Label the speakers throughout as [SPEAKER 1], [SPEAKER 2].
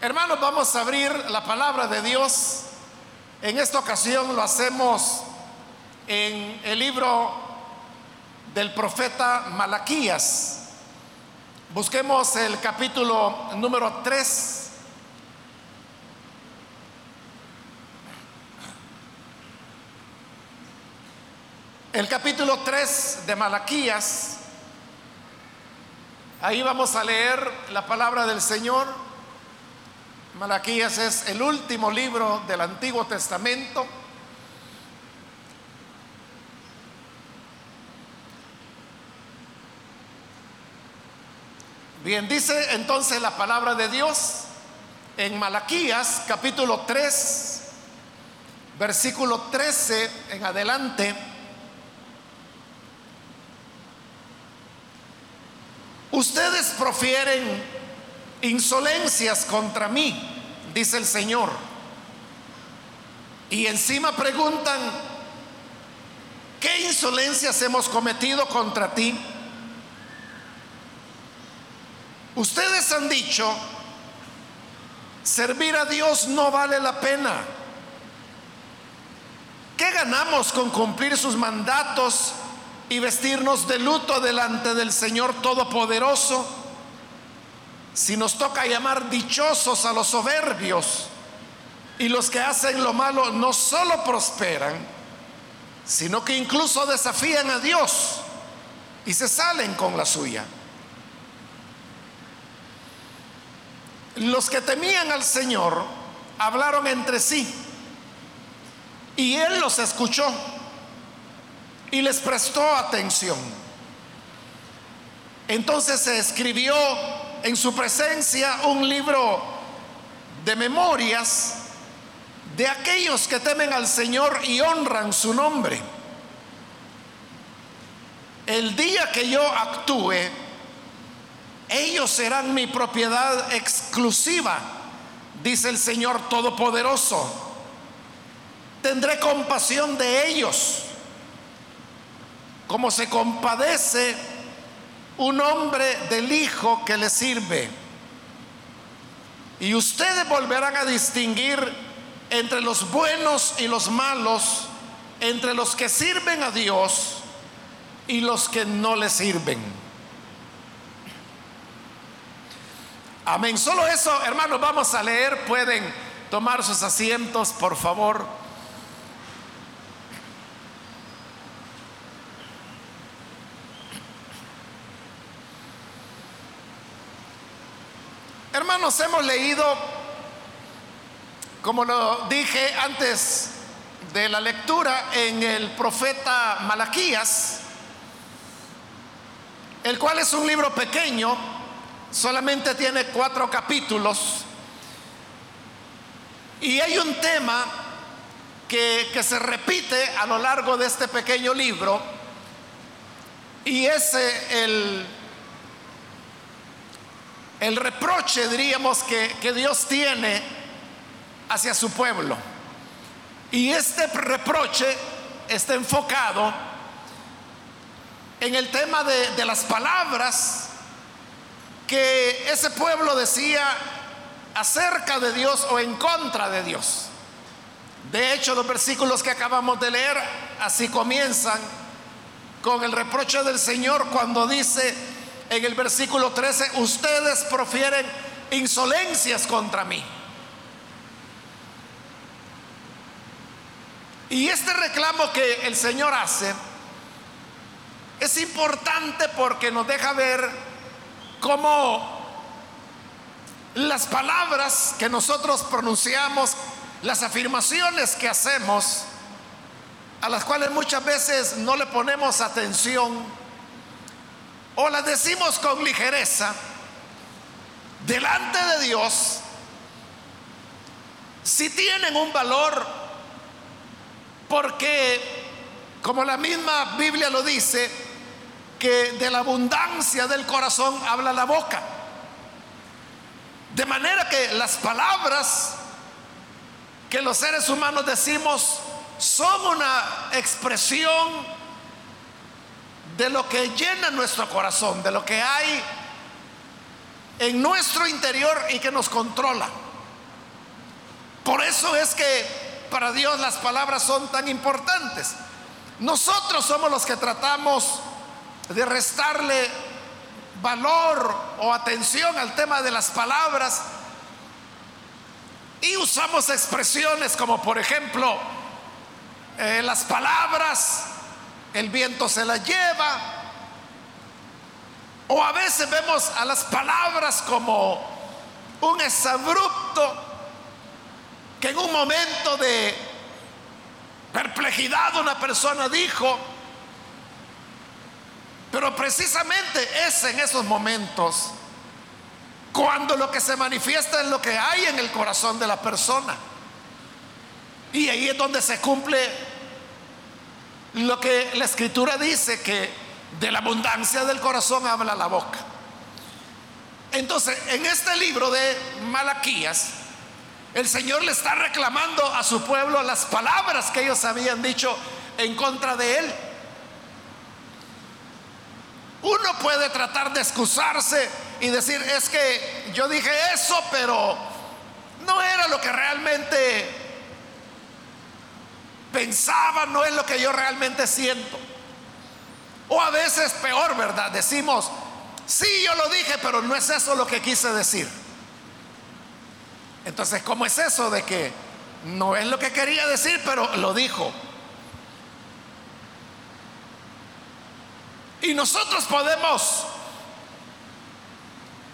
[SPEAKER 1] Hermanos, vamos a abrir la palabra de Dios. En esta ocasión lo hacemos en el libro del profeta Malaquías. Busquemos el capítulo número 3. El capítulo 3 de Malaquías. Ahí vamos a leer la palabra del Señor. Malaquías es el último libro del Antiguo Testamento. Bien, dice entonces la palabra de Dios en Malaquías capítulo 3, versículo 13 en adelante. Ustedes profieren insolencias contra mí, dice el Señor. Y encima preguntan, ¿qué insolencias hemos cometido contra ti? Ustedes han dicho, servir a Dios no vale la pena. ¿Qué ganamos con cumplir sus mandatos y vestirnos de luto delante del Señor Todopoderoso? Si nos toca llamar dichosos a los soberbios y los que hacen lo malo no solo prosperan, sino que incluso desafían a Dios y se salen con la suya. Los que temían al Señor hablaron entre sí y Él los escuchó y les prestó atención. Entonces se escribió en su presencia un libro de memorias de aquellos que temen al Señor y honran su nombre. El día que yo actúe, ellos serán mi propiedad exclusiva, dice el Señor Todopoderoso. Tendré compasión de ellos, como se compadece un hombre del Hijo que le sirve. Y ustedes volverán a distinguir entre los buenos y los malos, entre los que sirven a Dios y los que no le sirven. Amén. Solo eso, hermanos, vamos a leer. Pueden tomar sus asientos, por favor. Hermanos, hemos leído, como lo dije antes de la lectura, en el profeta Malaquías, el cual es un libro pequeño, solamente tiene cuatro capítulos, y hay un tema que, que se repite a lo largo de este pequeño libro, y es el el reproche, diríamos, que, que Dios tiene hacia su pueblo. Y este reproche está enfocado en el tema de, de, las palabras que ese pueblo decía acerca de Dios o en contra de Dios. De hecho, los versículos que acabamos de leer así comienzan con el reproche del Señor cuando dice, en el versículo 13, ustedes profieren insolencias contra mí. Y este reclamo que el Señor hace es importante porque nos deja ver cómo las palabras que nosotros pronunciamos, las afirmaciones que hacemos, a las cuales muchas veces no le ponemos atención, o las decimos con ligereza, delante de Dios, si tienen un valor, porque, como la misma Biblia lo dice, que de la abundancia del corazón habla la boca. De manera que las palabras que los seres humanos decimos son una expresión de lo que llena nuestro corazón, de lo que hay en nuestro interior y que nos controla. Por eso es que para Dios las palabras son tan importantes. Nosotros somos los que tratamos de restarle valor o atención al tema de las palabras y usamos expresiones como por ejemplo eh, las palabras, el viento se las lleva, o a veces vemos a las palabras como un exabrupto que en un momento de perplejidad una persona dijo, pero precisamente es en esos momentos cuando lo que se manifiesta es lo que hay en el corazón de la persona. Y ahí es donde se cumple lo que la escritura dice, que de la abundancia del corazón habla la boca. Entonces, en este libro de Malaquías, el Señor le está reclamando a su pueblo las palabras que ellos habían dicho en contra de él. Uno puede tratar de excusarse y decir, es que yo dije eso, pero no era lo que realmente pensaba, no es lo que yo realmente siento. O a veces peor, ¿verdad? Decimos, sí, yo lo dije, pero no es eso lo que quise decir. Entonces, ¿cómo es eso de que no es lo que quería decir, pero lo dijo? Y nosotros podemos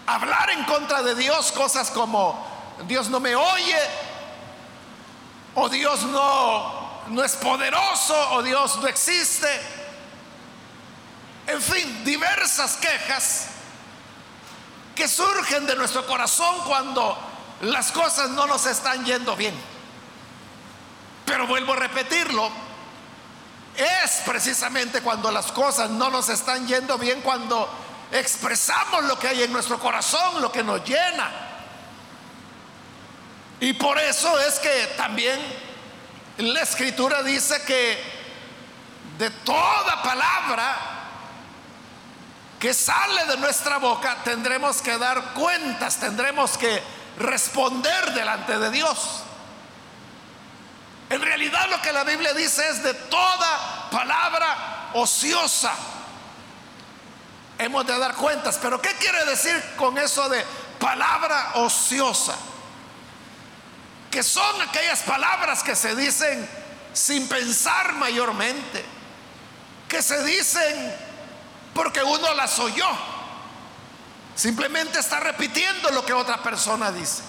[SPEAKER 1] hablar en contra de Dios cosas como Dios no me oye, o Dios no, no es poderoso, o Dios no existe. En fin, diversas quejas que surgen de nuestro corazón cuando las cosas no nos están yendo bien. Pero vuelvo a repetirlo, es precisamente cuando las cosas no nos están yendo bien, cuando expresamos lo que hay en nuestro corazón, lo que nos llena. Y por eso es que también la escritura dice que de toda palabra que sale de nuestra boca tendremos que dar cuentas, tendremos que responder delante de Dios. En realidad lo que la Biblia dice es de toda palabra ociosa. Hemos de dar cuentas, pero ¿qué quiere decir con eso de palabra ociosa? Que son aquellas palabras que se dicen sin pensar mayormente, que se dicen porque uno las oyó Simplemente está repitiendo lo que otra persona dice.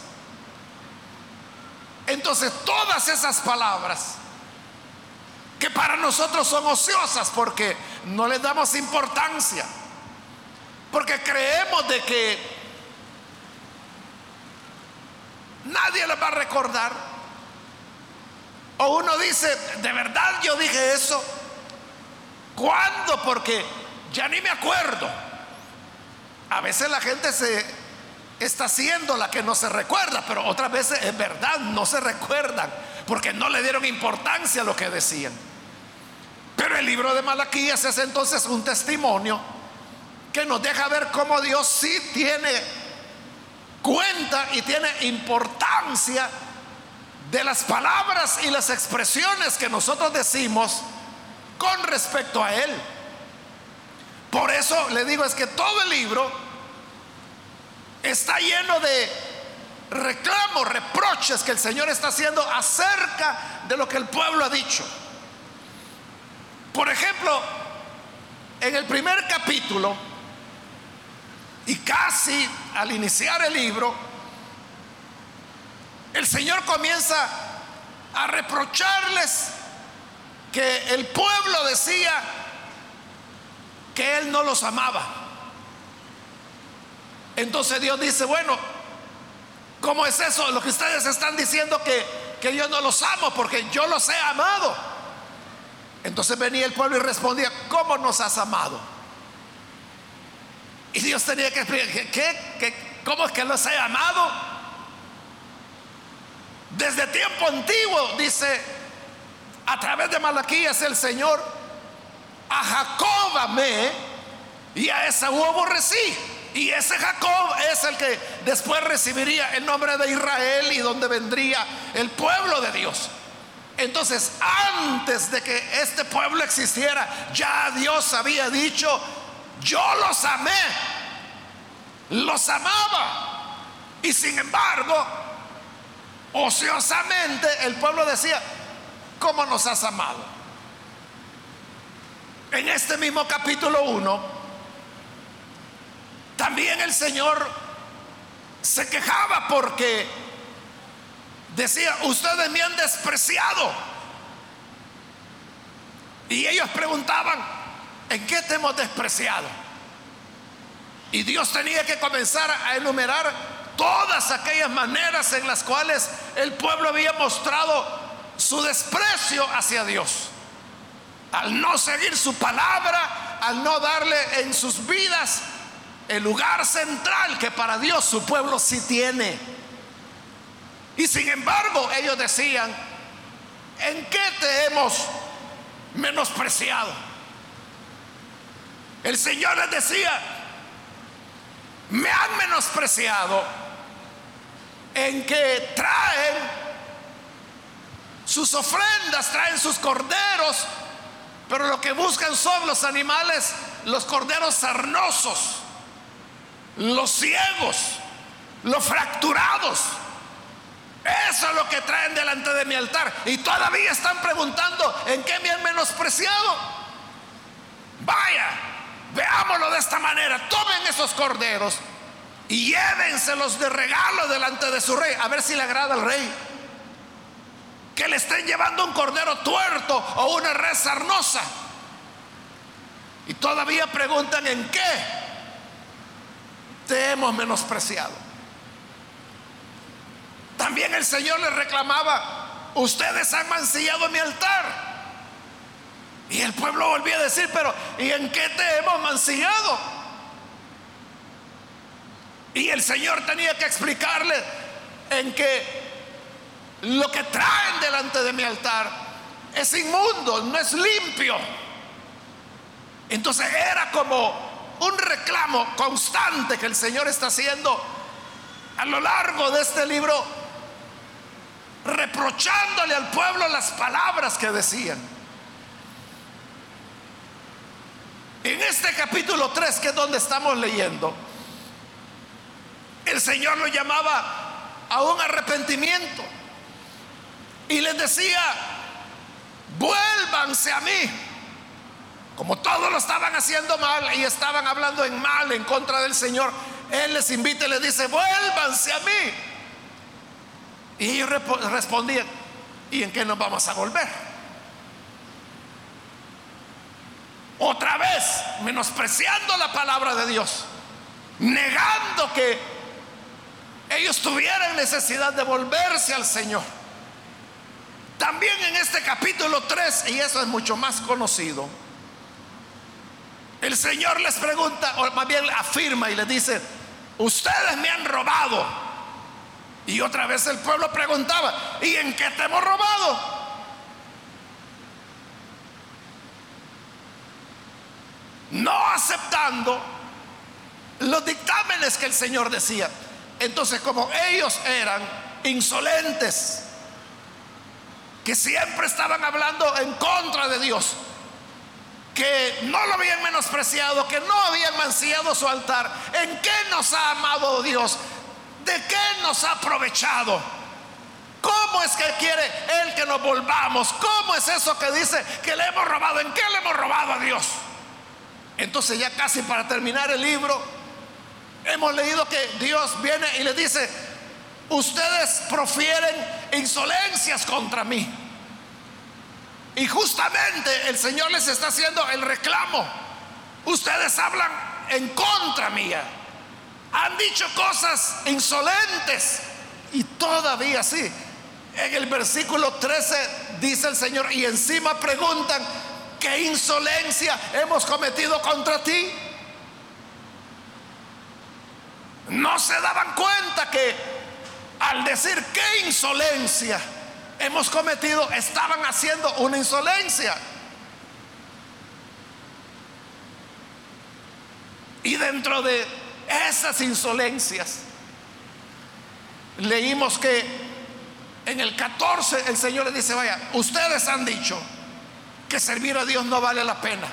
[SPEAKER 1] Entonces todas esas palabras que para nosotros son ociosas porque no les damos importancia, porque creemos de que nadie les va a recordar. O uno dice, de verdad yo dije eso. ¿Cuándo? Porque ya ni me acuerdo. A veces la gente se está haciendo la que no se recuerda, pero otras veces es verdad, no se recuerdan, porque no le dieron importancia a lo que decían. Pero el libro de Malaquías es entonces un testimonio que nos deja ver cómo Dios sí tiene cuenta y tiene importancia de las palabras y las expresiones que nosotros decimos con respecto a Él. Por eso le digo, es que todo el libro está lleno de reclamos, reproches que el Señor está haciendo acerca de lo que el pueblo ha dicho. Por ejemplo, en el primer capítulo, y casi al iniciar el libro, el Señor comienza a reprocharles que el pueblo decía, que Él no los amaba. Entonces Dios dice, bueno, ¿cómo es eso? Lo que ustedes están diciendo que, que yo no los amo porque yo los he amado. Entonces venía el pueblo y respondía, ¿cómo nos has amado? Y Dios tenía que explicar, ¿qué? ¿Cómo es que los he amado? Desde tiempo antiguo, dice, a través de Malaquías el Señor a Jacob amé y a Esaú aborrecí. Y ese Jacob es el que después recibiría el nombre de Israel y donde vendría el pueblo de Dios. Entonces, antes de que este pueblo existiera, ya Dios había dicho, yo los amé, los amaba. Y sin embargo, ociosamente el pueblo decía, ¿cómo nos has amado? En este mismo capítulo 1, también el Señor se quejaba porque decía, ustedes me han despreciado. Y ellos preguntaban, ¿en qué te hemos despreciado? Y Dios tenía que comenzar a enumerar todas aquellas maneras en las cuales el pueblo había mostrado su desprecio hacia Dios. Al no seguir su palabra, al no darle en sus vidas el lugar central que para Dios su pueblo sí tiene. Y sin embargo ellos decían, ¿en qué te hemos menospreciado? El Señor les decía, me han menospreciado en que traen sus ofrendas, traen sus corderos, pero lo que buscan son los animales, los corderos sarnosos los ciegos, los fracturados. Eso es lo que traen delante de mi altar. Y todavía están preguntando en qué me han menospreciado. Vaya, veámoslo de esta manera. Tomen esos corderos y llévenselos de regalo delante de su rey. A ver si le agrada al rey. Que le estén llevando un cordero tuerto o una red sarnosa. Y todavía preguntan en qué te hemos menospreciado. También el Señor le reclamaba, ustedes han mancillado mi altar. Y el pueblo volvía a decir, pero ¿y en qué te hemos mancillado? Y el Señor tenía que explicarle en que lo que traen delante de mi altar es inmundo, no es limpio. Entonces era como un reclamo constante que el Señor está haciendo a lo largo de este libro, reprochándole al pueblo las palabras que decían. En este capítulo 3, que es donde estamos leyendo, el Señor lo llamaba a un arrepentimiento y les decía, vuélvanse a mí como todos lo estaban haciendo mal y estaban hablando en mal en contra del Señor, Él les invita y les dice, vuélvanse a mí. Y ellos respondían, ¿y en qué nos vamos a volver? Otra vez, menospreciando la palabra de Dios, negando que ellos tuvieran necesidad de volverse al Señor. También en este capítulo 3, y eso es mucho más conocido, el Señor les pregunta, o más bien afirma y les dice, ustedes me han robado. Y otra vez el pueblo preguntaba, ¿y en qué te hemos robado? No aceptando los dictámenes que el Señor decía. Entonces, como ellos eran insolentes, que siempre estaban hablando en contra de Dios, que no lo habían menospreciado, que no habían mancillado su altar. ¿En qué nos ha amado Dios? ¿De qué nos ha aprovechado? ¿Cómo es que quiere Él que nos volvamos? ¿Cómo es eso que dice que le hemos robado? ¿En qué le hemos robado a Dios? Entonces ya casi para terminar el libro, hemos leído que Dios viene y le dice, ustedes profieren insolencias contra mí. Y justamente el Señor les está haciendo el reclamo. Ustedes hablan en contra mía. Han dicho cosas insolentes. Y todavía sí. En el versículo 13 dice el Señor, y encima preguntan, ¿qué insolencia hemos cometido contra ti? No se daban cuenta que al decir qué insolencia, hemos cometido estaban haciendo una insolencia. Y dentro de esas insolencias. Leímos que en el 14 el Señor le dice, vaya, ustedes han dicho servir a Dios no vale la pena.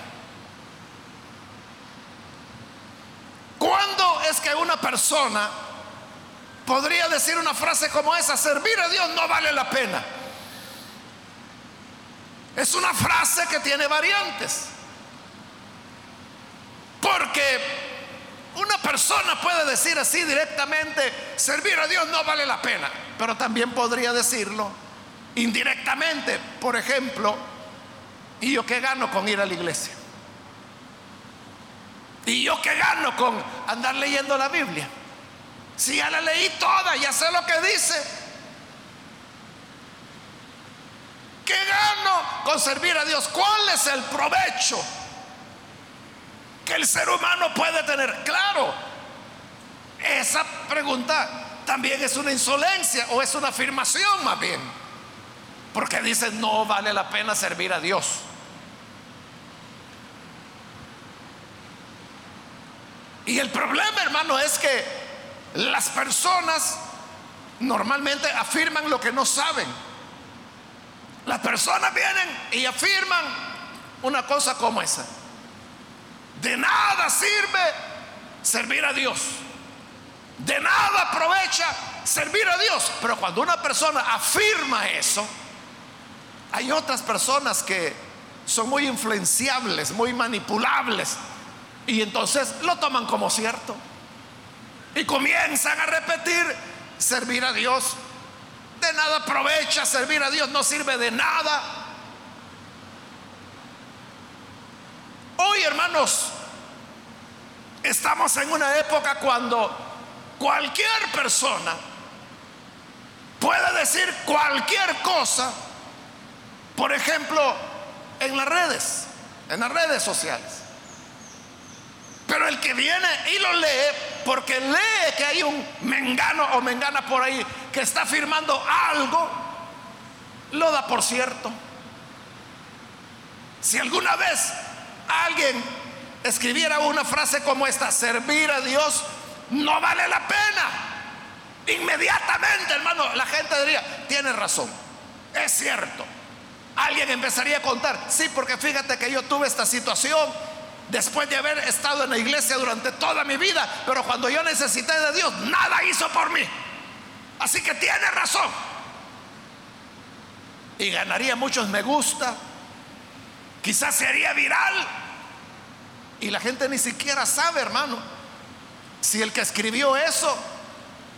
[SPEAKER 1] ¿Cuándo es que una persona podría decir una frase como esa, servir a Dios no vale la pena? Es una frase que tiene variantes. Porque una persona puede decir así directamente, servir a Dios no vale la pena, pero también podría decirlo indirectamente. Por ejemplo, ¿y yo qué gano con ir a la iglesia? ¿Y yo qué gano con andar leyendo la Biblia? Si ya la leí toda, ya sé lo que dice. ¿Qué gano con servir a Dios? ¿Cuál es el provecho que el ser humano puede tener? Claro, esa pregunta también es una insolencia o es una afirmación más bien. Porque dice, no vale la pena servir a Dios. Y el problema, hermano, es que las personas normalmente afirman lo que no saben. Las personas vienen y afirman una cosa como esa. De nada sirve servir a Dios. De nada aprovecha servir a Dios. Pero cuando una persona afirma eso, hay otras personas que son muy influenciables, muy manipulables y entonces lo toman como cierto. Y comienzan a repetir, servir a Dios. De nada aprovecha, servir a Dios no sirve de nada. Hoy, hermanos, estamos en una época cuando cualquier persona puede decir cualquier cosa, por ejemplo, en las redes, en las redes sociales. Pero el que viene y lo lee, porque lee que hay un mengano o mengana por ahí que está firmando algo, lo da por cierto. Si alguna vez alguien escribiera una frase como esta, servir a Dios no vale la pena, inmediatamente, hermano, la gente diría, tiene razón, es cierto. Alguien empezaría a contar, sí, porque fíjate que yo tuve esta situación después de haber estado en la iglesia durante toda mi vida, pero cuando yo necesité de Dios, nada hizo por mí. Así que tiene razón. Y ganaría muchos me gusta, quizás sería viral. Y la gente ni siquiera sabe, hermano, si el que escribió eso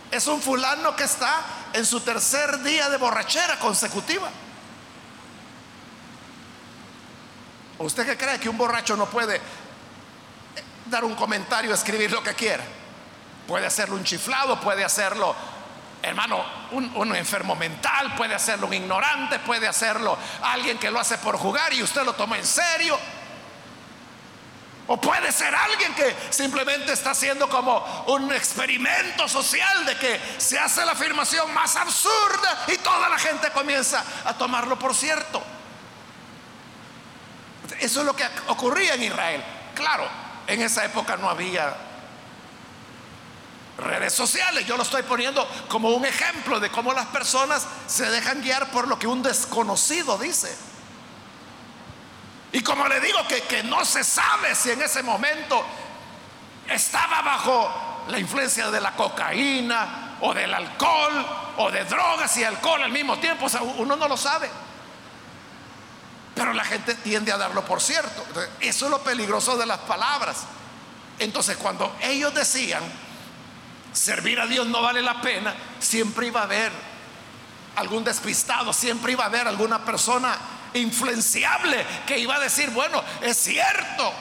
[SPEAKER 1] es un fulano que está en su tercer día de borrachera consecutiva. ¿Usted qué cree que un borracho no puede dar un comentario, escribir lo que quiera. Puede hacerlo un chiflado, puede hacerlo, hermano, un, enfermo mental, puede hacerlo un ignorante, puede hacerlo alguien que lo hace por jugar y usted lo toma en serio. O puede ser alguien que simplemente está haciendo como un experimento social de que se hace la afirmación más absurda y toda la gente comienza a tomarlo por cierto. Eso es lo que ocurría en Israel. Claro, en esa época no había redes sociales. Yo lo estoy poniendo como un ejemplo de cómo las personas se dejan guiar por lo que un desconocido dice. Y como le digo que, que no se sabe si en ese momento estaba bajo la influencia de la cocaína o del alcohol o de drogas y alcohol al mismo tiempo, uno no lo sabe. Pero la gente tiende a darlo por cierto. Eso es lo peligroso de las palabras. Entonces, cuando ellos decían, servir a Dios no vale la pena, siempre iba a haber algún despistado, siempre iba a haber alguna persona influenciable que iba a decir, bueno, es cierto.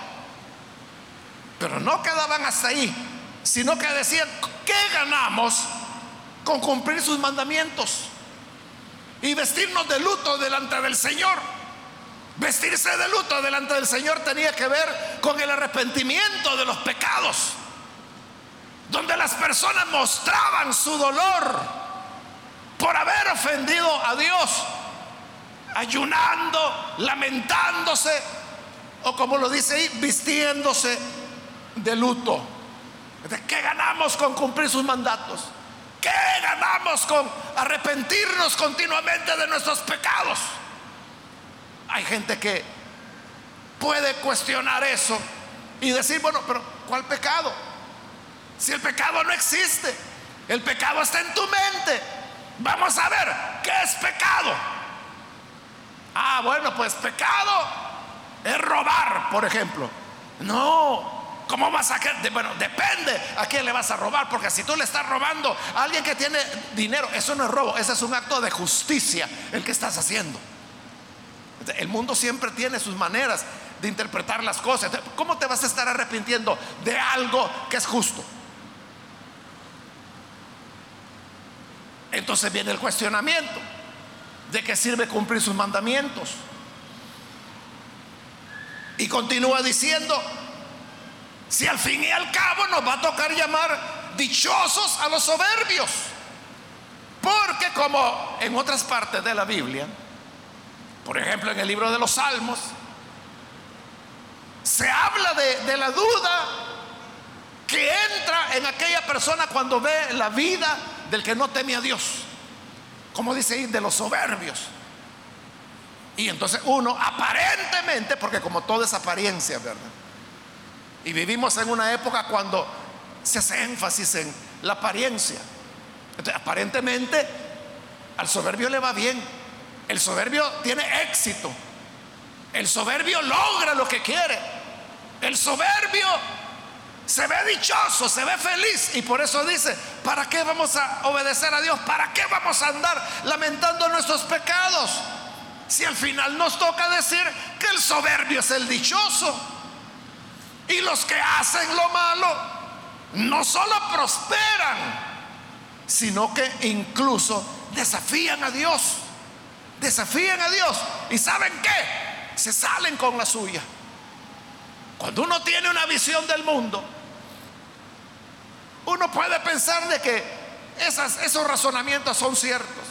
[SPEAKER 1] Pero no quedaban hasta ahí, sino que decían, ¿qué ganamos con cumplir sus mandamientos? Y vestirnos de luto delante del Señor. Vestirse de luto delante del Señor tenía que ver con el arrepentimiento de los pecados, donde las personas mostraban su dolor por haber ofendido a Dios, ayunando, lamentándose, o como lo dice ahí, vistiéndose de luto. ¿Qué ganamos con cumplir sus mandatos? ¿Qué ganamos con arrepentirnos continuamente de nuestros pecados? Hay gente que puede cuestionar eso y decir, bueno, pero ¿cuál pecado? Si el pecado no existe, el pecado está en tu mente. Vamos a ver, ¿qué es pecado? Ah, bueno, pues pecado es robar, por ejemplo. No, ¿Cómo vas a? Bueno, depende a quién le vas a robar, porque si tú le estás robando a alguien que tiene dinero, eso no es robo, ese es un acto de justicia el que estás haciendo. El mundo siempre tiene sus maneras de interpretar las cosas. ¿Cómo te vas a estar arrepintiendo de algo que es justo? Entonces viene el cuestionamiento de qué sirve cumplir sus mandamientos. Y continúa diciendo, si al fin y al cabo nos va a tocar llamar dichosos a los soberbios. Porque como en otras partes de la Biblia, por ejemplo en el libro de los Salmos, se habla de, la duda que entra en aquella persona cuando ve la vida del que no teme a Dios. Como dice ahí, de los soberbios. Y entonces uno aparentemente, porque como todo es apariencia, ¿verdad? Y vivimos en una época cuando se hace énfasis en la apariencia. aparentemente al soberbio le va bien. El soberbio tiene éxito. El soberbio logra lo que quiere. El soberbio se ve dichoso, se ve feliz. Y por eso dice, ¿para qué vamos a obedecer a Dios? ¿Para qué vamos a andar lamentando nuestros pecados? Si al final nos toca decir que el soberbio es el dichoso. Y los que hacen lo malo no solo prosperan, sino que incluso desafían a Dios. Desafían a Dios. ¿Y saben qué? Se salen con la suya. Cuando uno tiene una visión del mundo, uno puede pensar de que esos razonamientos son ciertos.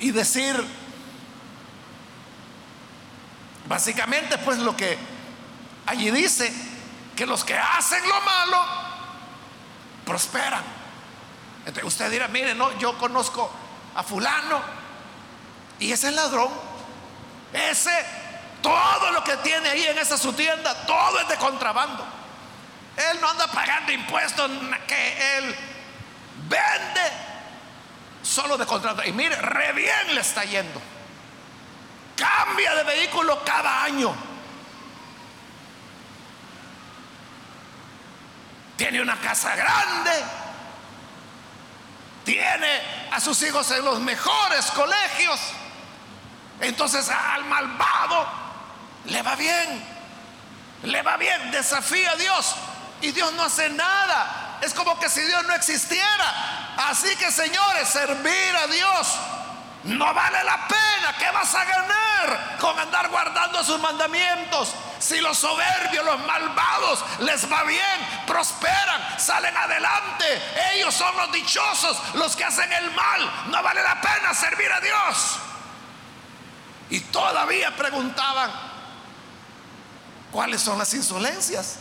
[SPEAKER 1] Y decir, Básicamente, pues lo que allí dice, que los que hacen lo malo prosperan. Usted dirá, mire, no, yo conozco a fulano y ese ladrón, ese, todo lo que tiene ahí en esa su tienda, todo es de contrabando. Él no anda pagando impuestos que él vende solo de contrabando. Y mire, re bien le está yendo cambia de vehículo cada año. Tiene una casa grande. Tiene a sus hijos en los mejores colegios. Entonces al malvado le va bien. Le va bien, desafía a Dios. Y Dios no hace nada. Es como que si Dios no existiera. Así que señores, servir a Dios no vale la pena. ¿Qué vas a ganar con andar guardando sus mandamientos? Si los soberbios, los malvados les va bien, prosperan, salen adelante. Ellos son los dichosos, los que hacen el mal. No vale la pena servir a Dios. Y todavía preguntaban, ¿cuáles son las insolencias?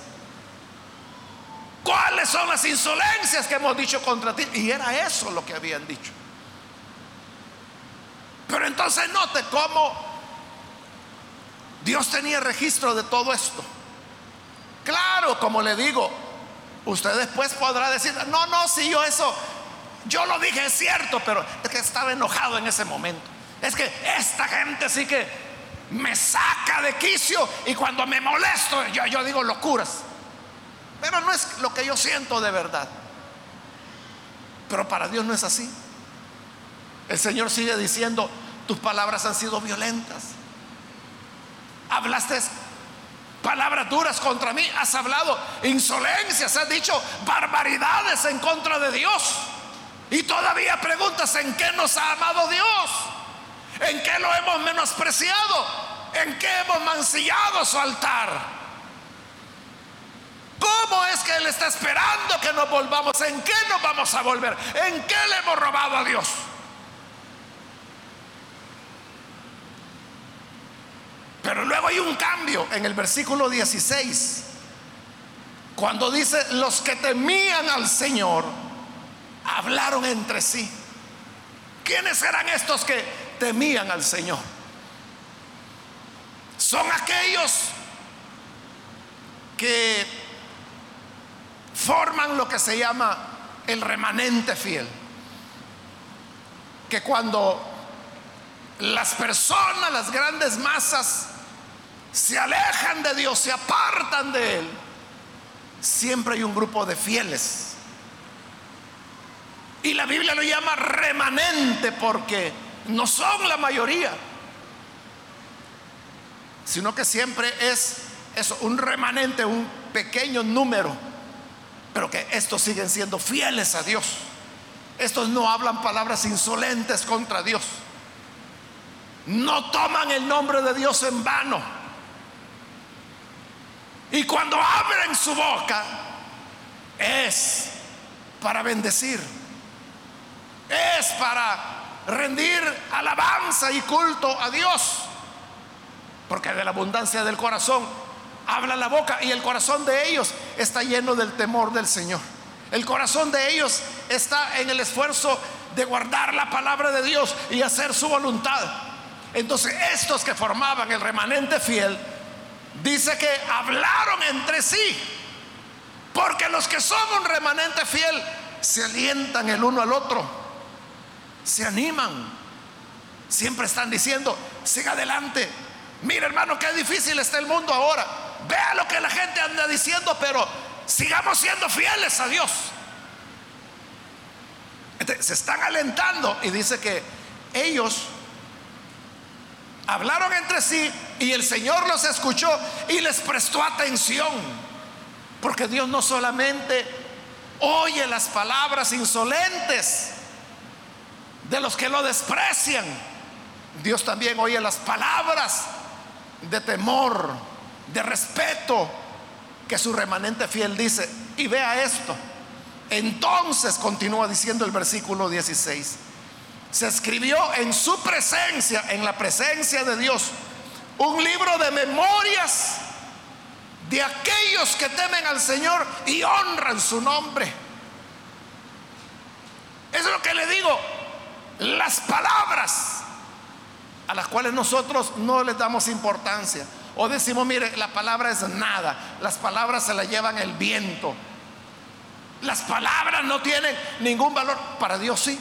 [SPEAKER 1] ¿Cuáles son las insolencias que hemos dicho contra ti? Y era eso lo que habían dicho. Entonces note cómo Dios tenía registro de todo esto. Claro, como le digo, usted después podrá decir, no, no, si yo eso, yo lo dije, es cierto, pero es que estaba enojado en ese momento. Es que esta gente sí que me saca de quicio y cuando me molesto yo, yo digo locuras. Pero no es lo que yo siento de verdad. Pero para Dios no es así. El Señor sigue diciendo, tus palabras han sido violentas. Hablaste palabras duras contra mí, has hablado insolencias, has dicho barbaridades en contra de Dios. Y todavía preguntas en qué nos ha amado Dios, en qué lo hemos menospreciado, en qué hemos mancillado su altar. ¿Cómo es que Él está esperando que nos volvamos? ¿En qué nos vamos a volver? ¿En qué le hemos robado a Dios? Pero luego hay un cambio en el versículo 16. Cuando dice los que temían al Señor, hablaron entre sí. ¿Quiénes eran estos que temían al Señor? Son aquellos que forman lo que se llama el remanente fiel. Que cuando las personas, las grandes masas, se alejan de Dios, se apartan de Él, siempre hay un grupo de fieles. Y la Biblia lo llama remanente porque no son la mayoría, sino que siempre es eso, un remanente, un pequeño número, pero que estos siguen siendo fieles a Dios. Estos no hablan palabras insolentes contra Dios. No toman el nombre de Dios en vano. Y cuando abren su boca es para bendecir. Es para rendir alabanza y culto a Dios. Porque de la abundancia del corazón habla la boca y el corazón de ellos está lleno del temor del Señor. El corazón de ellos está en el esfuerzo de guardar la palabra de Dios y hacer su voluntad. Entonces estos que formaban el remanente fiel, dice que hablaron entre sí, porque los que son un remanente fiel se alientan el uno al otro, se animan, siempre están diciendo, siga adelante, mira hermano, qué difícil está el mundo ahora, vea lo que la gente anda diciendo, pero sigamos siendo fieles a Dios. se están alentando y dice que ellos hablaron entre sí y el Señor los escuchó y les prestó atención. Porque Dios no solamente oye las palabras insolentes de los que lo desprecian, Dios también oye las palabras de temor, de respeto que su remanente fiel dice. Y vea esto. Entonces continúa diciendo el versículo 16 se escribió en su presencia, en la presencia de Dios, un libro de memorias de aquellos que temen al Señor y honran su nombre. Eso es lo que le digo, las palabras a las cuales nosotros no les damos importancia. O decimos, mire, la palabra es nada, las palabras se la llevan el viento. Las palabras no tienen ningún valor, para Dios sí.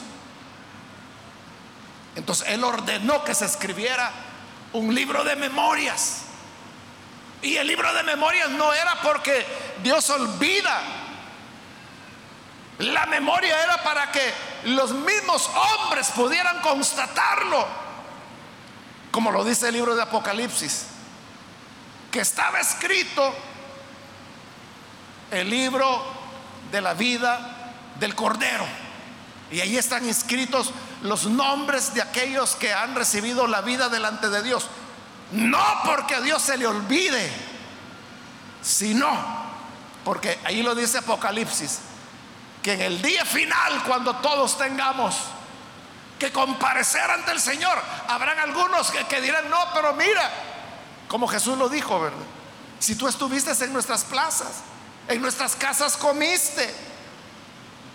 [SPEAKER 1] Entonces él ordenó que se escribiera un libro de memorias. Y el libro de memorias no era porque Dios olvida. La memoria era para que los mismos hombres pudieran constatarlo. Como lo dice el libro de Apocalipsis. Que estaba escrito el libro de la vida del Cordero. Y ahí están inscritos los nombres de aquellos que han recibido la vida delante de Dios. No porque a Dios se le olvide, sino porque ahí lo dice Apocalipsis, que en el día final, cuando todos tengamos que comparecer ante el Señor, habrán algunos que, dirán, no, pero mira, como Jesús lo dijo, ¿verdad? Si tú estuviste en nuestras plazas, en nuestras casas comiste,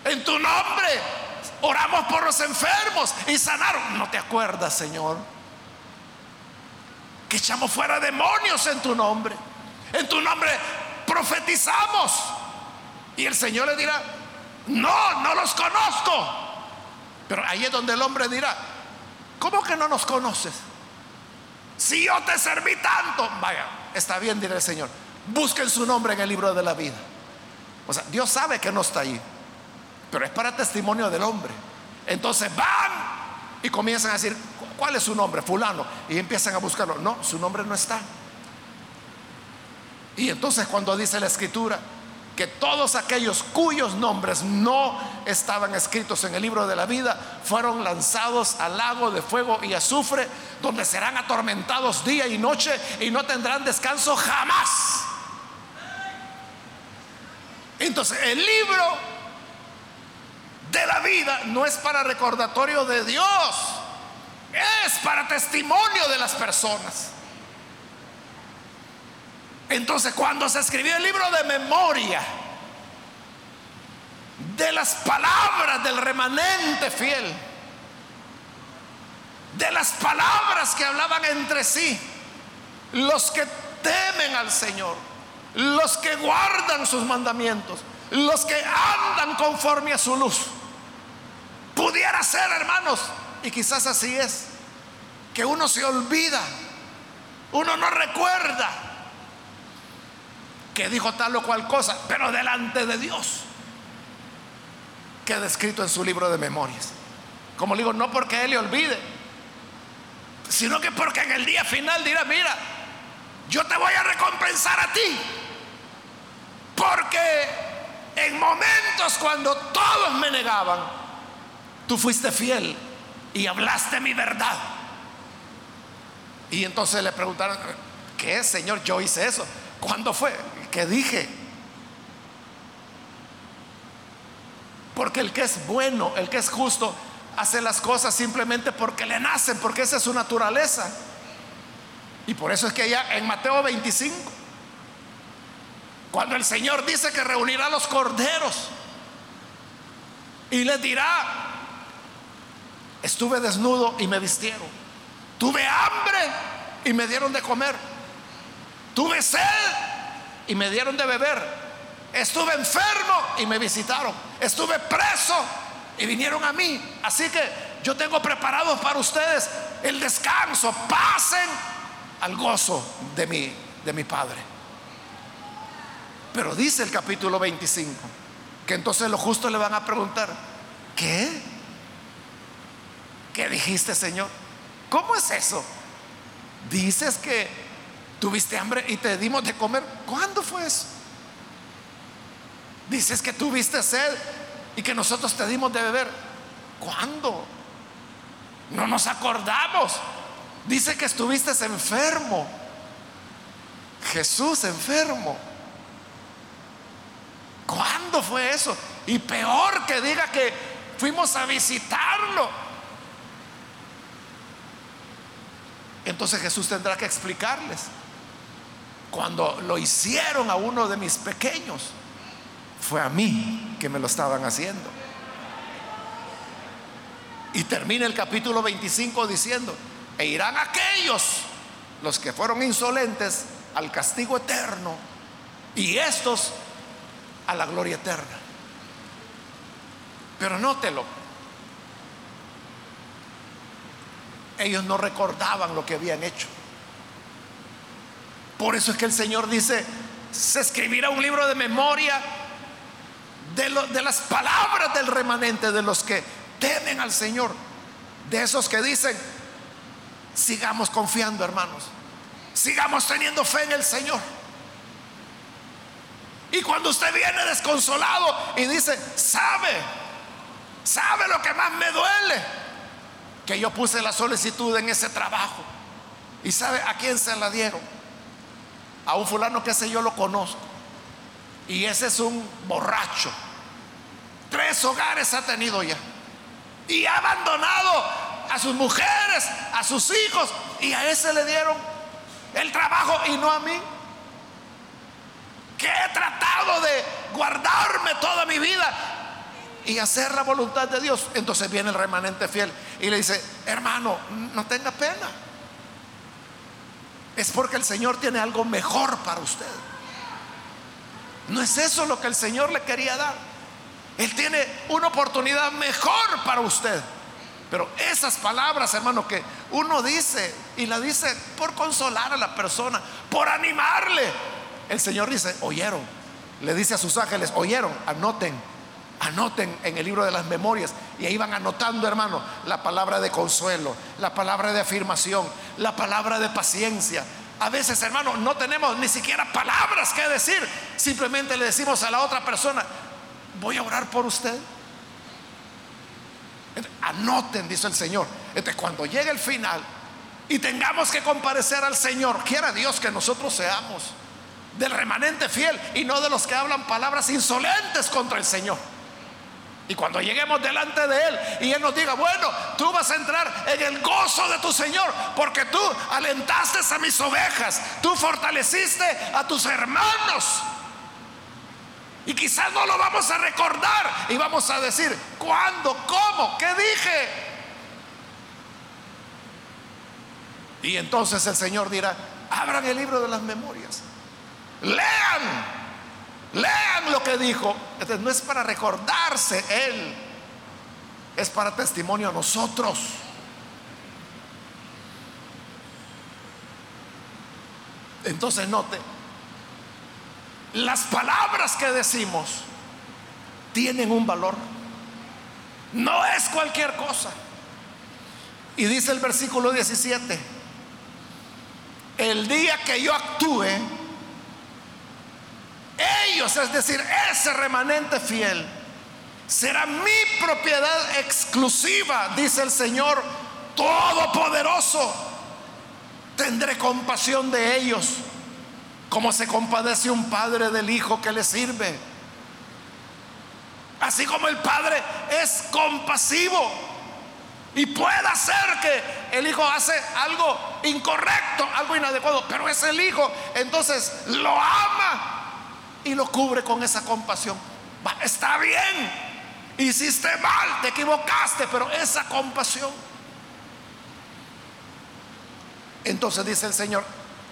[SPEAKER 1] en tu nombre Oramos por los enfermos y sanaron. ¿No te acuerdas, Señor? Que echamos fuera demonios en tu nombre. En tu nombre profetizamos. Y el Señor le dirá, no, no los conozco. Pero ahí es donde el hombre dirá, ¿cómo que no nos conoces? Si yo te serví tanto, vaya, está bien, dirá el Señor. Busquen su nombre en el libro de la vida. O sea, Dios sabe que no está ahí pero es para testimonio del hombre. Entonces van y comienzan a decir, ¿cuál es su nombre? Fulano. Y empiezan a buscarlo. No, su nombre no está. Y entonces cuando dice la escritura que todos aquellos cuyos nombres no estaban escritos en el libro de la vida fueron lanzados al lago de fuego y azufre, donde serán atormentados día y noche y no tendrán descanso jamás. Entonces el libro de la vida no es para recordatorio de Dios, es para testimonio de las personas. Entonces, cuando se escribió el libro de memoria de las palabras del remanente fiel, de las palabras que hablaban entre sí, los que temen al Señor, los que guardan sus mandamientos, los que andan conforme a su luz. Pudiera ser, hermanos, y quizás así es, que uno se olvida, uno no recuerda que dijo tal o cual cosa, pero delante de Dios queda escrito en su libro de memorias. Como digo, no porque Él le olvide, sino que porque en el día final dirá, mira, yo te voy a recompensar a ti, porque en momentos cuando todos me negaban, tú fuiste fiel y hablaste mi verdad. Y entonces le preguntaron, ¿qué Señor? Yo hice eso. ¿Cuándo fue? ¿Qué dije? Porque el que es bueno, el que es justo, hace las cosas simplemente porque le nacen, porque esa es su naturaleza. Y por eso es que ya en Mateo 25, cuando el Señor dice que reunirá a los corderos y les dirá, estuve desnudo y me vistieron, tuve hambre y me dieron de comer, tuve sed y me dieron de beber, estuve enfermo y me visitaron, estuve preso y vinieron a mí. Así que yo tengo preparado para ustedes el descanso. Pasen al gozo de mi, de mi Padre. Pero dice el capítulo 25 que entonces los justos le van a preguntar, ¿qué? ¿Qué dijiste, Señor? ¿Cómo es eso? Dices que tuviste hambre y te dimos de comer. ¿Cuándo fue eso? Dices que tuviste sed y que nosotros te dimos de beber. ¿Cuándo? No nos acordamos. Dice que estuviste enfermo. Jesús enfermo. ¿Cuándo fue eso? Y peor que diga que fuimos a visitarlo. Entonces Jesús tendrá que explicarles. Cuando lo hicieron a uno de mis pequeños, fue a mí que me lo estaban haciendo. Y termina el capítulo 25 diciendo, e irán aquellos, los que fueron insolentes, al castigo eterno, y estos a la gloria eterna. Pero nótelo, ellos no recordaban lo que habían hecho. Por eso es que el Señor dice, se escribirá un libro de memoria de, de las palabras del remanente, de los que temen al Señor, de esos que dicen, sigamos confiando, hermanos, sigamos teniendo fe en el Señor. Y cuando usted viene desconsolado y dice, sabe, sabe lo que más me duele, que yo puse la solicitud en ese trabajo. Y sabe a quién se la dieron. A un fulano que ese yo lo conozco. Y ese es un borracho. Tres hogares ha tenido ya. Y ha abandonado a sus mujeres, a sus hijos. Y a ese le dieron el trabajo y no a mí que he tratado de guardarme toda mi vida y hacer la voluntad de Dios. Entonces viene el remanente fiel y le dice, hermano, no tenga pena. Es porque el Señor tiene algo mejor para usted. No es eso lo que el Señor le quería dar. Él tiene una oportunidad mejor para usted. Pero esas palabras, hermano, que uno dice y la dice por consolar a la persona, por animarle, el Señor dice, oyeron, le dice a sus ángeles, oyeron, anoten, anoten en el libro de las memorias. Y ahí van anotando, hermano, la palabra de consuelo, la palabra de afirmación, la palabra de paciencia. A veces, hermano, no tenemos ni siquiera palabras que decir. Simplemente le decimos a la otra persona, voy a orar por usted. Anoten, dice el Señor. Cuando llegue el final y tengamos que comparecer al Señor, quiera Dios que nosotros seamos del remanente fiel y no de los que hablan palabras insolentes contra el Señor. Y cuando lleguemos delante de Él y Él nos diga, bueno, tú vas a entrar en el gozo de tu Señor, porque tú alentaste a mis ovejas, tú fortaleciste a tus hermanos. Y quizás no lo vamos a recordar y vamos a decir, ¿cuándo? ¿Cómo? ¿Qué dije? Y entonces el Señor dirá, abran el libro de las memorias, lean Lean lo que dijo. Entonces no es para recordarse Él, es para testimonio a nosotros. Entonces note, las palabras que decimos tienen un valor. No es cualquier cosa. Y dice el versículo 17, el día que yo actúe, ellos, es decir, ese remanente fiel, será mi propiedad exclusiva, dice el Señor Todopoderoso. Tendré compasión de ellos, como se compadece un padre del hijo que le sirve. Así como el padre es compasivo y puede hacer que el hijo hace algo incorrecto, algo inadecuado, pero es el hijo, entonces lo ama y lo cubre con esa compasión. está bien, hiciste mal, te equivocaste, pero esa compasión. Entonces dice el Señor,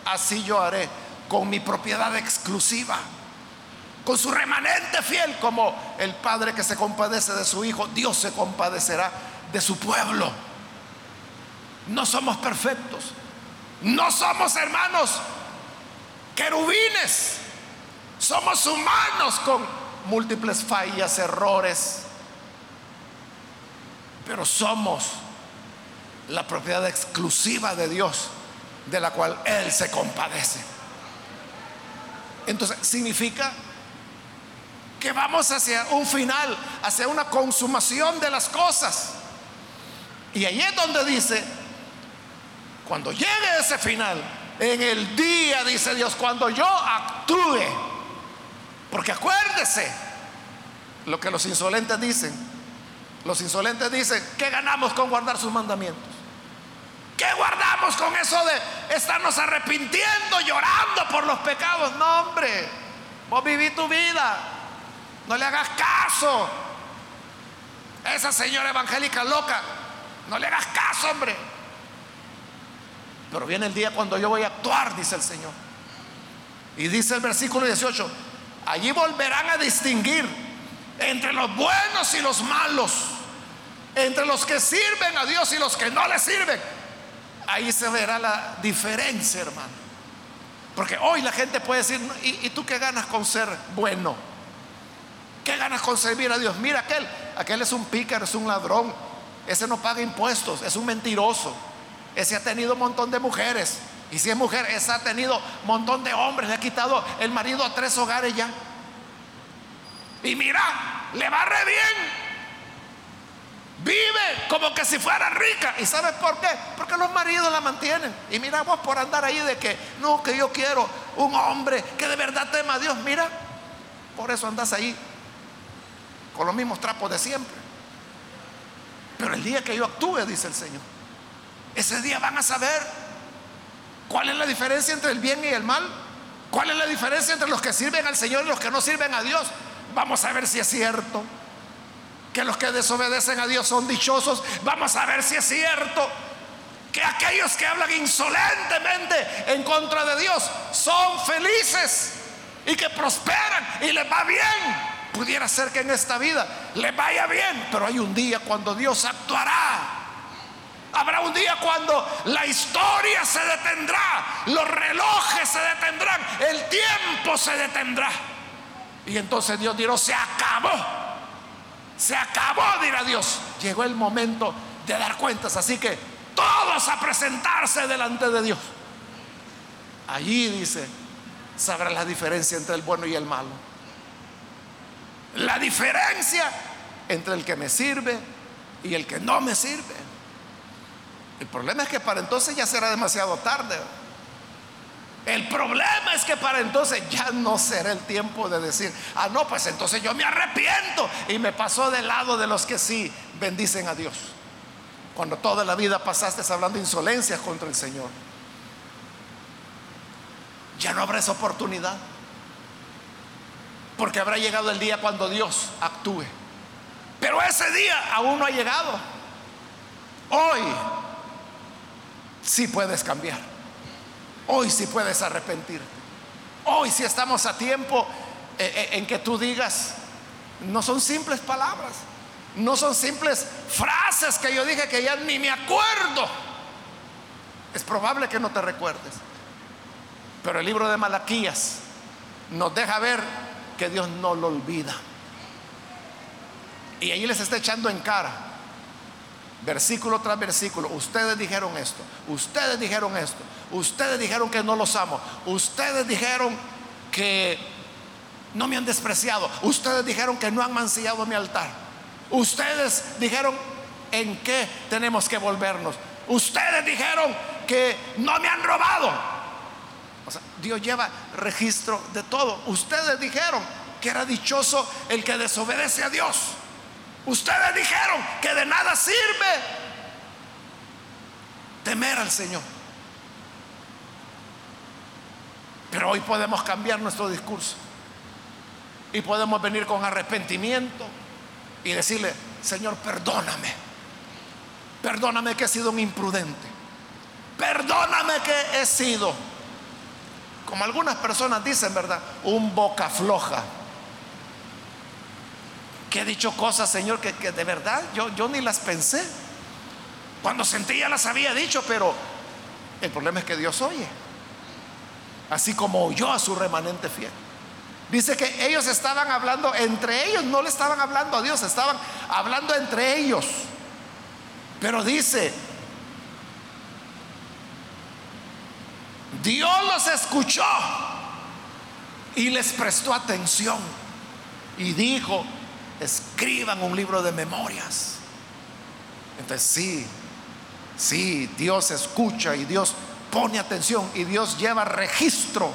[SPEAKER 1] así yo haré con mi propiedad exclusiva, con su remanente fiel, como el Padre que se compadece de su Hijo, Dios se compadecerá de su pueblo. No somos perfectos, no somos hermanos querubines somos humanos con múltiples fallas, errores, pero somos la propiedad exclusiva de Dios, de la cual Él se compadece. Entonces, significa que vamos hacia un final, hacia una consumación de las cosas. Y ahí es donde dice, cuando llegue ese final, en el día, dice Dios, cuando yo actúe, porque acuérdese lo que los insolentes dicen. Los insolentes dicen, ¿qué ganamos con guardar sus mandamientos? ¿Qué guardamos con eso de estarnos arrepintiendo, llorando por los pecados? No, hombre, vos viví tu vida. No le hagas caso. esa señora evangélica loca, no le hagas caso, hombre. Pero viene el día cuando yo voy a actuar, dice el Señor. Y dice el versículo 18, Allí volverán a distinguir entre los buenos y los malos, entre los que sirven a Dios y los que no le sirven. Ahí se verá la diferencia, hermano. Porque hoy la gente puede decir, ¿y, tú qué ganas con ser bueno? ¿Qué ganas con servir a Dios? Mira aquel, aquel es un pícaro, es un ladrón, ese no paga impuestos, es un mentiroso, ese ha tenido un montón de mujeres, y si es mujer, esa ha tenido montón de hombres, le ha quitado el marido a tres hogares ya. Y mira, le va re bien. Vive como que si fuera rica. ¿Y sabes por qué? Porque los maridos la mantienen. Y mira vos por andar ahí de que, no, que yo quiero un hombre que de verdad tema a Dios. Mira, por eso andas ahí con los mismos trapos de siempre. Pero el día que yo actúe, dice el Señor, ese día van a saber ¿Cuál es la diferencia entre el bien y el mal? ¿Cuál es la diferencia entre los que sirven al Señor y los que no sirven a Dios? Vamos a ver si es cierto que los que desobedecen a Dios son dichosos. Vamos a ver si es cierto que aquellos que hablan insolentemente en contra de Dios son felices y que prosperan y les va bien. Pudiera ser que en esta vida les vaya bien, pero hay un día cuando Dios actuará Habrá un día cuando la historia se detendrá, los relojes se detendrán, el tiempo se detendrá. Y entonces Dios dirá, se acabó. Se acabó, dirá Dios. Llegó el momento de dar cuentas. Así que todos a presentarse delante de Dios. Allí dice, sabrá la diferencia entre el bueno y el malo. La diferencia entre el que me sirve y el que no me sirve. El problema es que para entonces ya será demasiado tarde. El problema es que para entonces ya no será el tiempo de decir, ah, no, pues entonces yo me arrepiento y me pasó del lado de los que sí bendicen a Dios. Cuando toda la vida pasaste hablando insolencias contra el Señor. Ya no habrá esa oportunidad. Porque habrá llegado el día cuando Dios actúe. Pero ese día aún no ha llegado. Hoy sí puedes cambiar. Hoy sí puedes arrepentirte. Hoy sí estamos a tiempo eh, eh, en que tú digas, no son simples palabras, no son simples frases que yo dije que ya ni me acuerdo. Es probable que no te recuerdes. Pero el libro de Malaquías nos deja ver que Dios no lo olvida. Y ahí les está echando en cara, versículo tras versículo, ustedes dijeron esto, ustedes dijeron esto, ustedes dijeron que no los amo, ustedes dijeron que no me han despreciado, ustedes dijeron que no han mancillado mi altar, ustedes dijeron en qué tenemos que volvernos, ustedes dijeron que no me han robado. Dios lleva registro de todo. Ustedes dijeron que era dichoso el que desobedece a Dios. Ustedes dijeron que de nada sirve temer al Señor. Pero hoy podemos cambiar nuestro discurso y podemos venir con arrepentimiento y decirle, Señor, perdóname. Perdóname que he sido un imprudente. Perdóname que he sido, como algunas personas dicen, ¿verdad? Un boca floja que he dicho cosas, Señor, que, de verdad yo, yo ni las pensé. Cuando sentí ya las había dicho, pero el problema es que Dios oye. Así como oyó a su remanente fiel. Dice que ellos estaban hablando entre ellos, no le estaban hablando a Dios, estaban hablando entre ellos. Pero dice, Dios los escuchó y les prestó atención y dijo, escriban un libro de memorias. Entonces sí, sí, Dios escucha y Dios pone atención y Dios lleva registro.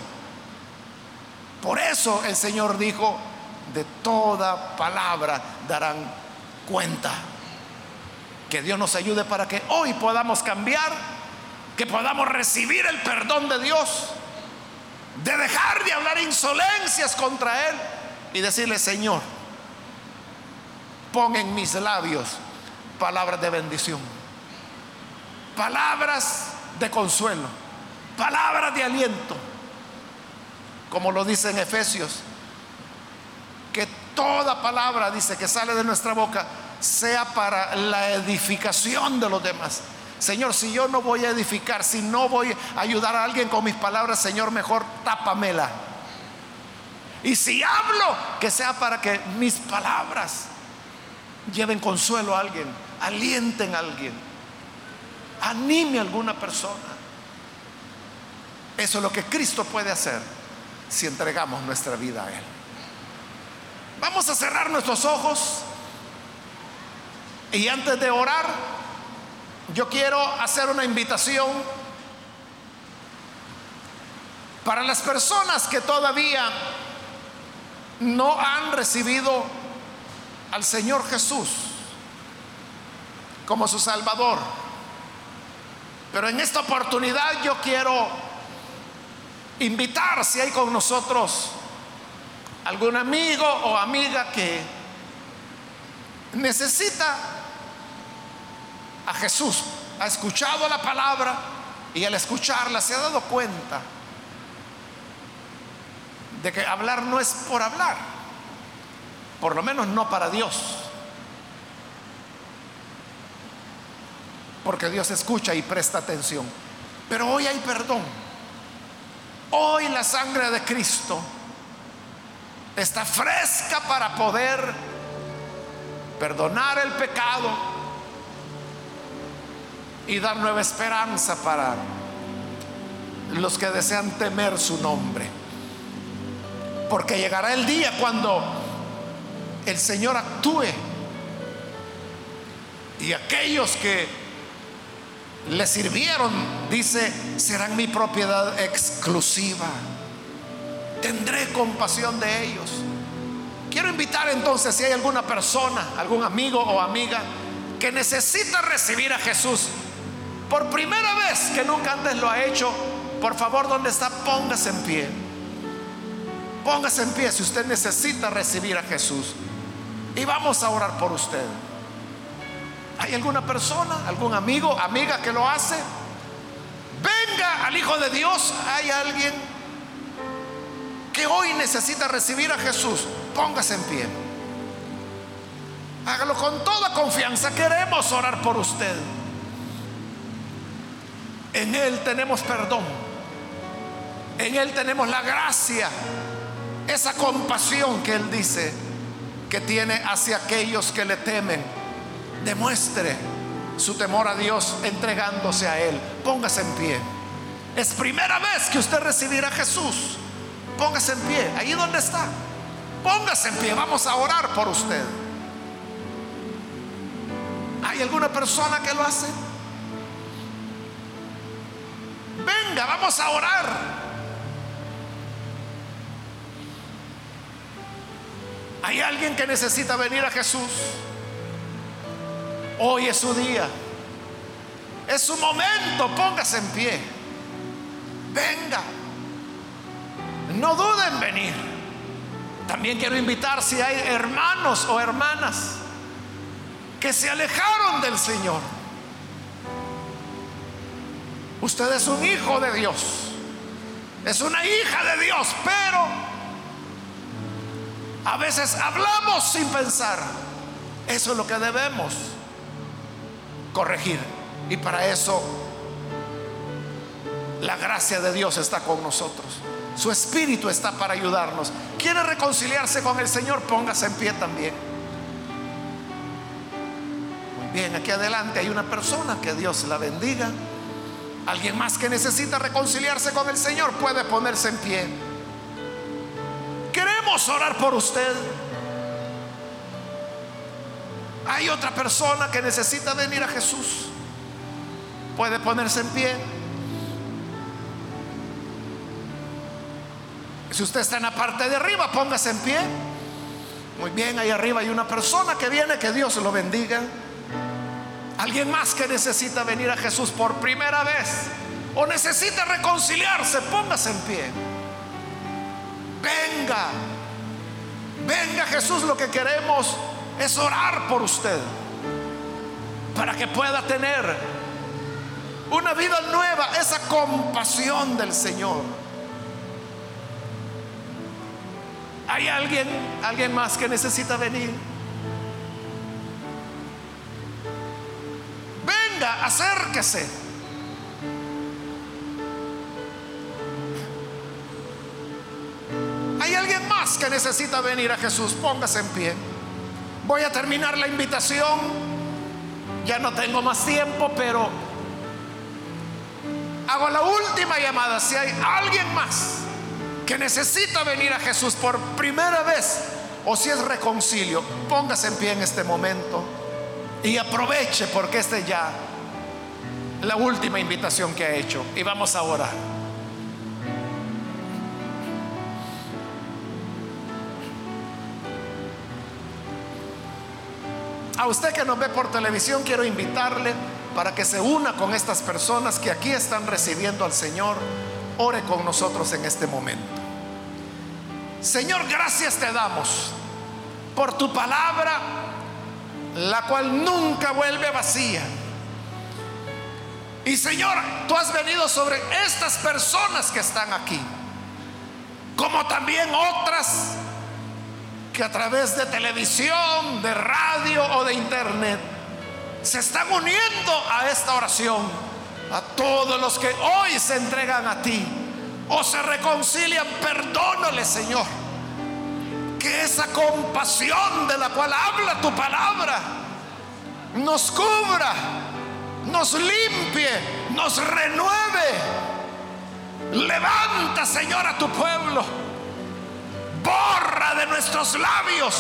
[SPEAKER 1] Por eso el Señor dijo, de toda palabra darán cuenta. Que Dios nos ayude para que hoy podamos cambiar, que podamos recibir el perdón de Dios, de dejar de hablar insolencias contra Él y decirle, Señor, pon en mis labios palabras de bendición, palabras de consuelo, palabras de aliento, como lo dice en Efesios, que toda palabra, dice, que sale de nuestra boca, sea para la edificación de los demás. Señor, si yo no voy a edificar, si no voy a ayudar a alguien con mis palabras, Señor, mejor tápamela. Y si hablo, que sea para que mis palabras lleven consuelo a alguien, alienten a alguien, anime a alguna persona. Eso es lo que Cristo puede hacer si entregamos nuestra vida a Él. Vamos a cerrar nuestros ojos y antes de orar, yo quiero hacer una invitación para las personas que todavía no han recibido al Señor Jesús como su Salvador. Pero en esta oportunidad yo quiero invitar si hay con nosotros algún amigo o amiga que necesita a Jesús, ha escuchado la palabra y al escucharla se ha dado cuenta de que hablar no es por hablar por lo menos no para Dios. Porque Dios escucha y presta atención. Pero hoy hay perdón. Hoy la sangre de Cristo está fresca para poder perdonar el pecado y dar nueva esperanza para los que desean temer su nombre. Porque llegará el día cuando el Señor actúe y aquellos que le sirvieron, dice, serán mi propiedad exclusiva. Tendré compasión de ellos. Quiero invitar entonces si hay alguna persona, algún amigo o amiga que necesita recibir a Jesús por primera vez que nunca antes lo ha hecho, por favor, donde está? Póngase en pie. Póngase en pie si usted necesita recibir a Jesús. Y vamos a orar por usted. ¿Hay alguna persona, algún amigo, amiga que lo hace? Venga al Hijo de Dios. ¿Hay alguien que hoy necesita recibir a Jesús? Póngase en pie. Hágalo con toda confianza. Queremos orar por usted. En Él tenemos perdón. En Él tenemos la gracia. Esa compasión que Él dice que tiene hacia aquellos que le temen demuestre su temor a Dios entregándose a Él. Póngase en pie. Es primera vez que usted recibirá a Jesús. Póngase en pie, ahí donde está. Póngase en pie, vamos a orar por usted. ¿Hay alguna persona que lo hace? Venga, vamos a orar. ¿Hay alguien que necesita venir a Jesús? Hoy es su día. Es su momento. Póngase en pie. Venga. No duden en venir. También quiero invitar si hay hermanos o hermanas que se alejaron del Señor. Usted es un hijo de Dios. Es una hija de Dios, pero a veces hablamos sin pensar. Eso es lo que debemos corregir. Y para eso la gracia de Dios está con nosotros. Su espíritu está para ayudarnos. ¿Quiere reconciliarse con el Señor? Póngase en pie también. Muy bien, aquí adelante hay una persona que Dios la bendiga. Alguien más que necesita reconciliarse con el Señor puede ponerse en pie. Orar por usted. Hay otra persona que necesita venir a Jesús. Puede ponerse en pie. Si usted está en la parte de arriba, póngase en pie. Muy bien, ahí arriba hay una persona que viene, que Dios lo bendiga. Alguien más que necesita venir a Jesús por primera vez o necesita reconciliarse, póngase en pie. Venga, venga Jesús, lo que queremos es orar por usted para que pueda tener una vida nueva, esa compasión del Señor. ¿Hay alguien, alguien más que necesita venir? Venga, acérquese. Necesita venir a Jesús? Póngase en pie. Voy a terminar la invitación. Ya no tengo más tiempo, pero hago la última llamada. Si hay alguien más que necesita venir a Jesús por primera vez o si es reconcilio, póngase en pie en este momento y aproveche porque esta es ya la última invitación que ha hecho y vamos a orar. A usted que nos ve por televisión, quiero invitarle para que se una con estas personas que aquí están recibiendo al Señor. Ore con nosotros en este momento. Señor, gracias te damos por tu palabra, la cual nunca vuelve vacía. Y Señor, tú has venido sobre estas personas que están aquí, como también otras que a través de televisión, de radio o de internet se están uniendo a esta oración. A todos los que hoy se entregan a ti o se reconcilian, perdónale, Señor. Que esa compasión de la cual habla tu palabra nos cubra, nos limpie, nos renueve. Levanta, Señor, a tu pueblo de nuestros labios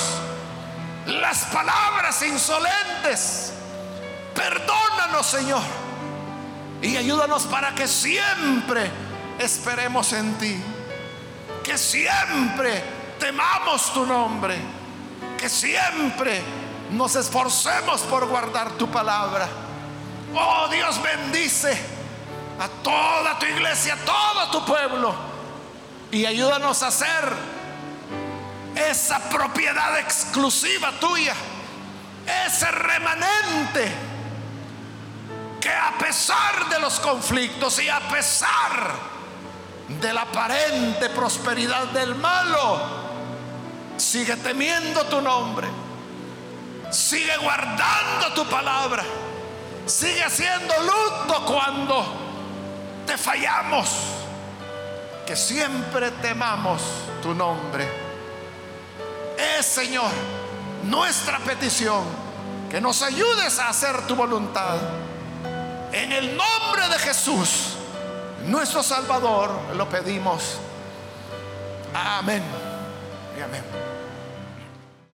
[SPEAKER 1] las palabras insolentes. Perdónanos, Señor. Y ayúdanos para que siempre esperemos en ti. Que siempre temamos tu nombre. Que siempre nos esforcemos por guardar tu palabra. Oh Dios bendice a toda tu iglesia, a todo tu pueblo. Y ayúdanos a hacer esa propiedad exclusiva tuya. Ese remanente que a pesar de los conflictos y a pesar de la aparente prosperidad del malo, sigue temiendo tu nombre, sigue guardando tu palabra, sigue haciendo luto cuando te fallamos, que siempre temamos tu nombre. Señor nuestra petición, que nos ayudes a hacer tu voluntad en el nombre de Jesús, nuestro Salvador, lo pedimos. Amén. Y amén.